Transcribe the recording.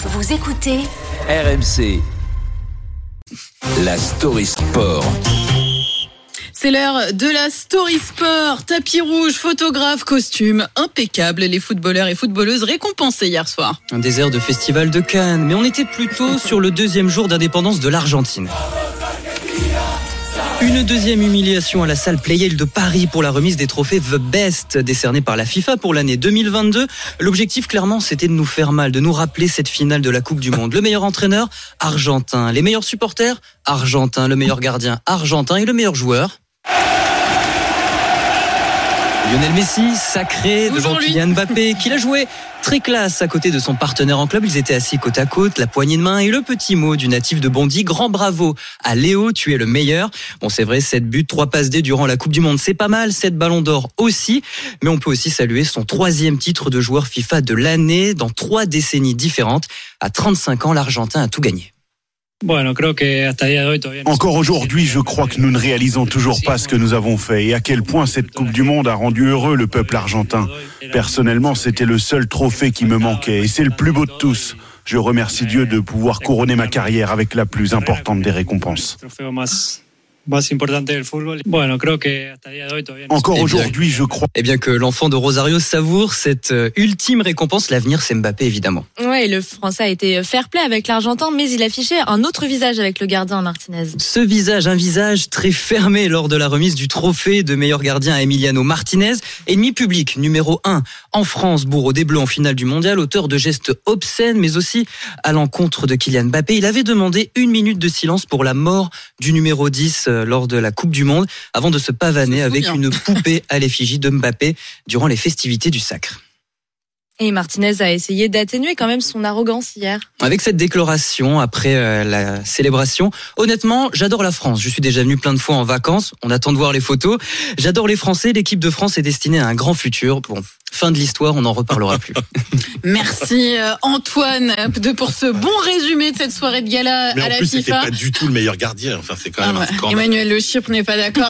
Vous écoutez RMC. La story sport. C'est l'heure de la Story Sport. Tapis rouge, photographe, costume, impeccable. Les footballeurs et footballeuses récompensés hier soir. Un désert de festival de Cannes, mais on était plutôt sur le deuxième jour d'indépendance de l'Argentine. Une deuxième humiliation à la salle Playel de Paris pour la remise des trophées The Best décernés par la FIFA pour l'année 2022. L'objectif clairement c'était de nous faire mal, de nous rappeler cette finale de la Coupe du Monde. Le meilleur entraîneur, argentin. Les meilleurs supporters, argentin. Le meilleur gardien, argentin. Et le meilleur joueur, Lionel Messi, sacré devant lui. Kylian Mbappé, qu'il a joué très classe à côté de son partenaire en club. Ils étaient assis côte à côte, la poignée de main et le petit mot du natif de Bondy. Grand bravo à Léo, tu es le meilleur. Bon, c'est vrai, 7 buts, 3 passes D durant la Coupe du Monde, c'est pas mal. 7 ballons d'or aussi. Mais on peut aussi saluer son troisième titre de joueur FIFA de l'année dans trois décennies différentes. À 35 ans, l'Argentin a tout gagné. Bueno, creo que hasta el día de hoy todavía no Encore aujourd'hui, je crois que nous ne réalisons toujours pas ce que nous avons fait et à quel point cette Coupe du Monde a rendu heureux le peuple argentin. Personnellement, c'était le seul trophée qui me manquait et c'est le plus beau de tous. Je remercie Dieu de pouvoir couronner ma carrière avec la plus importante des récompenses. El trofeo más, más importante del fútbol. Bueno, creo que hasta el día de hoy todavía no se- Encore aujourd'hui, je crois Eh bien que l'enfant de Rosario savoure cette euh, ultime récompense, l'avenir c'est Mbappé évidemment. Ouais, et le Français a été fair play avec l'Argentin, mais il affichait un autre visage avec le gardien Martinez. Ce visage, un visage très fermé lors de la remise du trophée de meilleur gardien à Emiliano Martinez, ennemi public numéro 1 en France, bourreau des Bleus en finale du mondial, auteur de gestes obscènes, mais aussi à l'encontre de Kylian Mbappé. Il avait demandé une minute de silence pour la mort du numéro 10 euh, lors de la Coupe du Monde, avant de se pavaner avec souviens. une poupée à l'effigie de Mbappé durant les festivités du sacre. Et Martinez a essayé d'atténuer quand même son arrogance hier. Avec cette déclaration après euh, la célébration, honnêtement, j'adore la France. Je suis déjà venu plein de fois en vacances. On attend de voir les photos. J'adore les Français. L'équipe de France est destinée à un grand futur. Bon, fin de l'histoire, on n'en reparlera plus. Merci euh, Antoine de, pour ce bon résumé de cette soirée de gala Mais à en la plus, c'était FIFA. pas du tout le meilleur gardien. Enfin, c'est quand Ah même ouais, un scandale. Emmanuel Le Chip n'est pas d'accord.